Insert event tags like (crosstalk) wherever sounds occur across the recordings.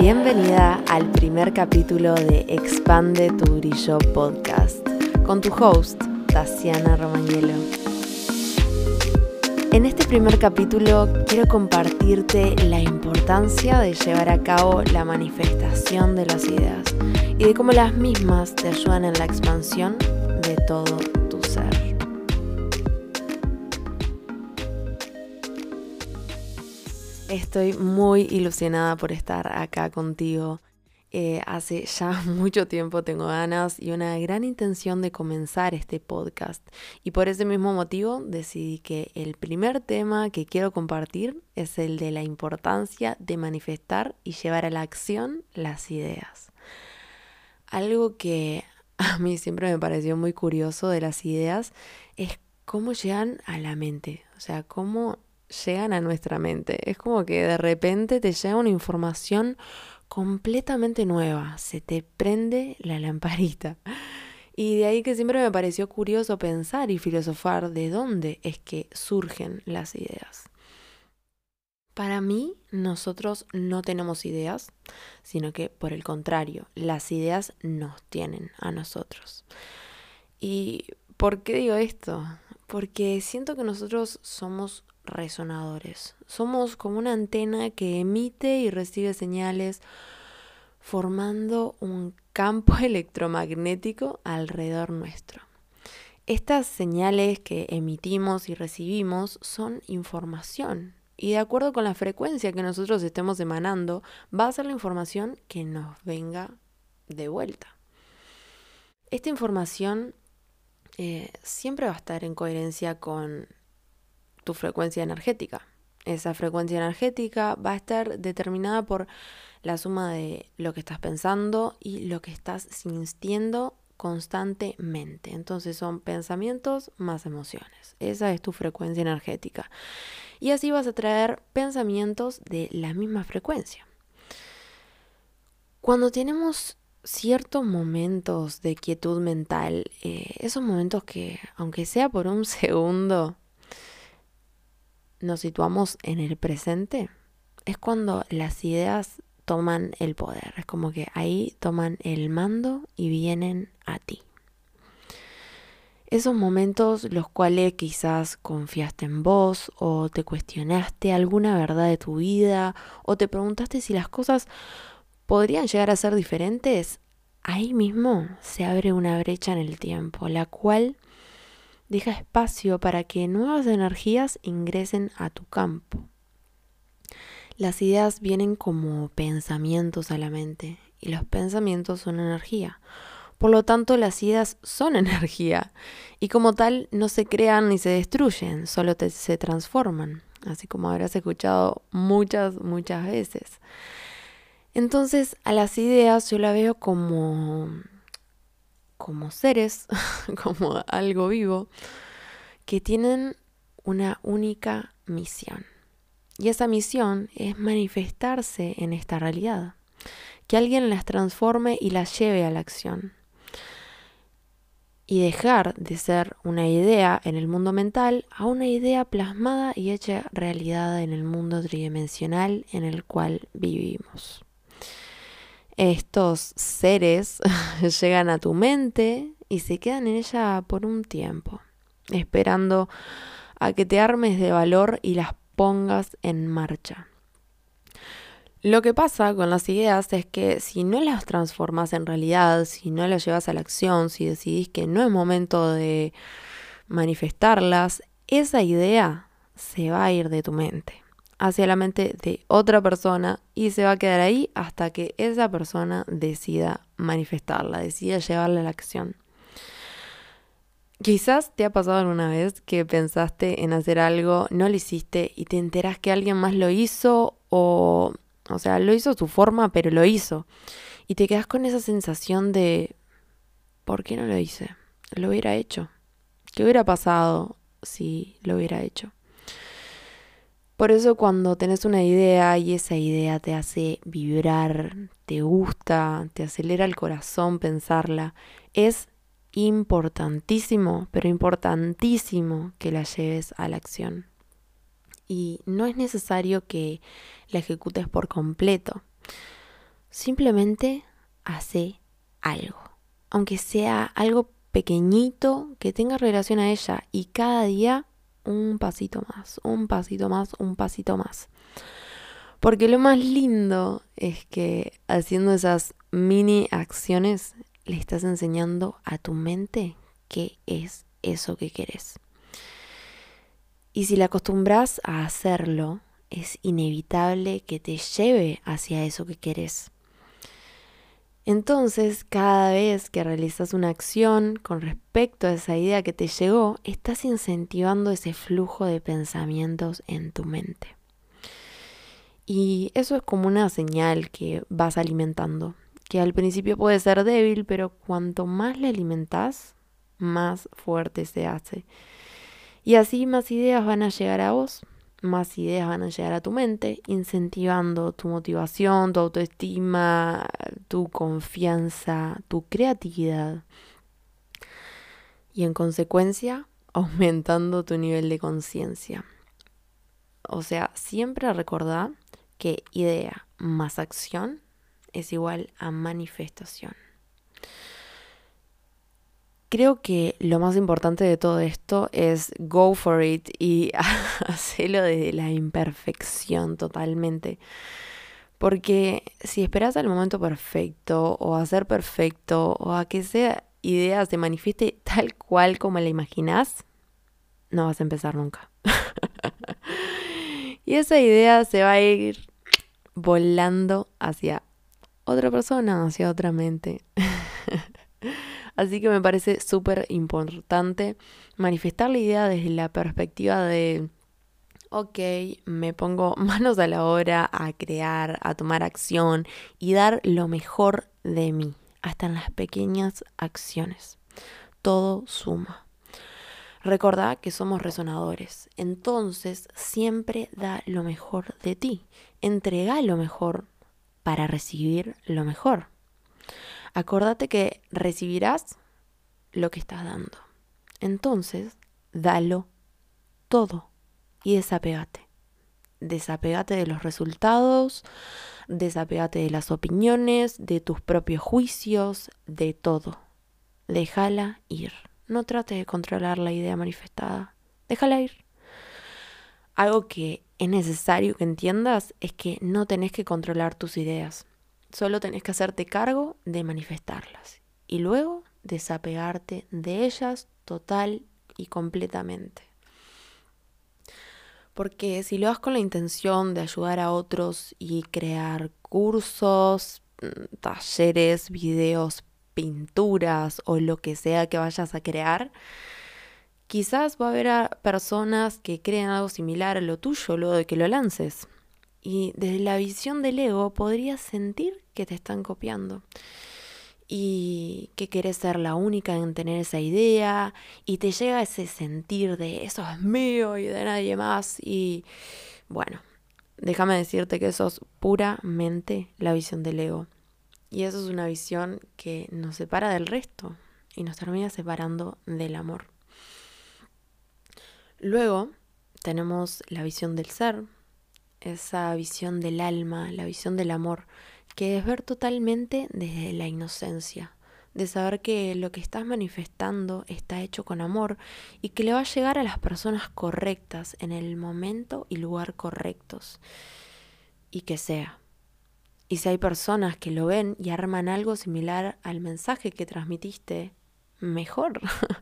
Bienvenida al primer capítulo de Expande tu Brillo podcast con tu host, Tatiana Romagnolo. En este primer capítulo quiero compartirte la importancia de llevar a cabo la manifestación de las ideas y de cómo las mismas te ayudan en la expansión de todo Estoy muy ilusionada por estar acá contigo. Eh, hace ya (laughs) mucho tiempo tengo ganas y una gran intención de comenzar este podcast. Y por ese mismo motivo decidí que el primer tema que quiero compartir es el de la importancia de manifestar y llevar a la acción las ideas. Algo que (laughs) a mí siempre me pareció muy curioso de las ideas es cómo llegan a la mente, o sea, cómo llegan a nuestra mente. Es como que de repente te llega una información completamente nueva, se te prende la lamparita. Y de ahí que siempre me pareció curioso pensar y filosofar de dónde es que surgen las ideas. Para mí, nosotros no tenemos ideas, sino que por el contrario, las ideas nos tienen a nosotros. ¿Y por qué digo esto? Porque siento que nosotros somos resonadores. Somos como una antena que emite y recibe señales formando un campo (laughs) electromagnético alrededor nuestro. Estas señales que emitimos y recibimos son información, y de acuerdo con la frecuencia que nosotros estemos emanando, va a ser la información que nos venga de vuelta. Esta información eh, siempre va a estar en coherencia con tu frecuencia energética. Esa frecuencia energética va a estar determinada por la suma de lo que estás pensando y lo que estás sintiendo constantemente. Entonces son pensamientos más emociones. Esa es tu frecuencia energética y así vas a traer pensamientos de la misma frecuencia. Cuando tenemos ciertos momentos de quietud mental, eh, esos momentos que, aunque sea por un (laughs) segundo, nos situamos en el presente, es cuando las ideas toman el poder. Es como que ahí toman el mando y vienen a ti. Esos momentos los cuales quizás confiaste en vos o te cuestionaste alguna verdad de tu vida o te preguntaste si las cosas podrían llegar a ser diferentes, ahí mismo se abre una brecha en el tiempo, la cual deja espacio para que nuevas energías ingresen a tu campo. Las ideas vienen como pensamientos a la mente y los pensamientos son energía. Por lo tanto, las ideas son (laughs) energía y como tal no se crean ni se destruyen, solo se transforman, así como habrás escuchado muchas, muchas veces. Entonces, a las ideas yo la veo como como seres, (laughs) como algo vivo que tienen una única misión. Y esa misión es manifestarse en esta realidad, que alguien las transforme y las lleve a la acción y dejar de ser una idea en el mundo mental a una idea plasmada y hecha realidad en el mundo tridimensional en el cual vivimos. Estos seres (laughs) llegan a tu mente y se quedan en ella por un tiempo, esperando a que te armes de valor y las pongas en marcha. Lo que pasa con las ideas es que si no las transformas en realidad, si no las llevas a la acción, si decidís que no es momento de manifestarlas, esa idea se va a ir de tu mente hacia la mente de otra persona y se va a quedar ahí hasta que esa persona decida manifestarla, decida llevarla a la acción. Quizás te ha pasado alguna vez que pensaste en hacer algo, no lo hiciste y te enteras que alguien más lo hizo o o sea, lo hizo a su forma, pero lo hizo. Y te quedas con esa sensación de, ¿por qué no lo hice? Lo hubiera hecho. ¿Qué hubiera pasado si lo hubiera hecho? Por eso cuando tenés una idea y esa idea te hace vibrar, te gusta, te acelera el corazón pensarla, es importantísimo, pero importantísimo que la lleves a la acción y no es necesario que la ejecutes por completo. Simplemente hace algo. Aunque sea algo pequeñito que tenga relación a ella y cada día un pasito más, un pasito más, un pasito más. Porque lo más lindo es que haciendo esas mini acciones le estás enseñando a tu mente qué es eso que querés. Y si la acostumbras a hacerlo, es inevitable que te lleve hacia eso que querés. Entonces, cada vez que realizas una acción con respecto a esa idea que te llegó, estás incentivando ese flujo de pensamientos en tu mente. Y eso es como una señal que vas alimentando, que al principio puede ser débil, pero cuanto más la alimentas, más fuerte se hace. Y así más ideas van a llegar a vos, más ideas van a llegar a tu mente, incentivando tu motivación, tu autoestima, tu confianza, tu creatividad. Y en consecuencia, (laughs) aumentando tu nivel de conciencia. O sea, siempre recordá que idea más acción es igual a manifestación. Creo que lo más importante de todo esto es go for it y (laughs) hacerlo desde la imperfección totalmente. Porque si esperas al momento perfecto o a ser perfecto o a que esa idea se manifieste tal cual como la imaginas, no vas a empezar nunca. (laughs) y esa idea se va a ir volando hacia otra persona, hacia otra mente. (laughs) Así que me parece súper importante manifestar la idea desde la perspectiva de, ok, me pongo (laughs) manos a la obra a crear, a tomar acción y dar lo mejor de mí, hasta en las pequeñas acciones. Todo suma. Recordá que somos resonadores, entonces siempre da lo mejor de ti. Entrega lo mejor para recibir lo mejor. Acordate que recibirás lo que estás dando. Entonces, dalo todo y desapegate. Desapegate de los resultados, desapegate de las opiniones, de tus propios juicios, de todo. Déjala ir. No trate de controlar la idea manifestada. Déjala ir. Algo que es necesario que entiendas es que no tenés que controlar tus ideas. Solo tenés que hacerte cargo de manifestarlas y luego desapegarte de ellas total y completamente. Porque si lo haces con la intención de ayudar a otros y crear cursos, mm, talleres, videos, pinturas o lo que sea que vayas a crear, quizás va a haber personas que creen algo similar a lo tuyo luego de que lo lances. Y desde la visión del ego podrías sentir que te están copiando y que querés ser la única en tener esa idea y te llega ese sentir de eso es mío y de nadie más y bueno, déjame decirte que eso es puramente la visión del ego y eso es una visión que nos separa del resto y nos termina separando del amor. Luego tenemos la visión del ser, esa visión del alma, la visión del amor, que es ver totalmente desde la inocencia, de saber que lo que estás manifestando está hecho con amor y que le va a llegar a las personas correctas en el momento y lugar correctos. Y que sea. Y si hay personas que lo ven y arman algo similar al mensaje que transmitiste, mejor.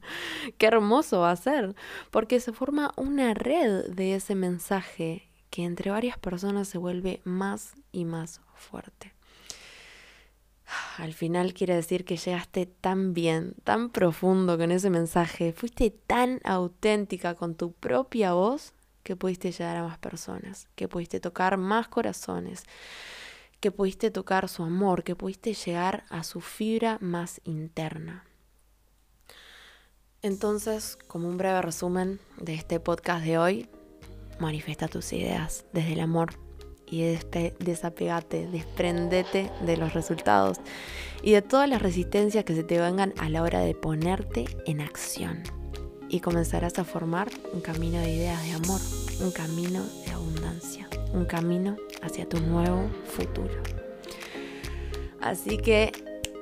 (laughs) Qué hermoso va a ser, porque se forma una red de ese mensaje que entre varias personas se vuelve más y más fuerte. (sighs) Al final quiere decir que llegaste tan bien, tan profundo con ese mensaje, fuiste tan auténtica con tu propia voz que pudiste llegar a más personas, que pudiste tocar más corazones, que pudiste tocar su amor, que pudiste llegar a su fibra más interna. Entonces, como un breve resumen de este podcast de hoy, manifiesta tus ideas desde el amor y desapegate, desprendete de los resultados y de todas las resistencias que se te vengan a la hora de ponerte en acción. Y comenzarás a formar un camino de ideas de amor, un camino de abundancia, un camino hacia tu nuevo futuro. Así que,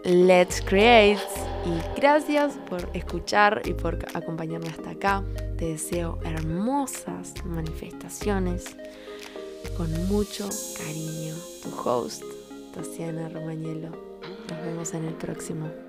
let's create. Y gracias por escuchar y por acompañarme hasta acá. Te deseo hermosas manifestaciones. Con mucho cariño, tu host, Tatiana Romañelo. Nos vemos en el próximo.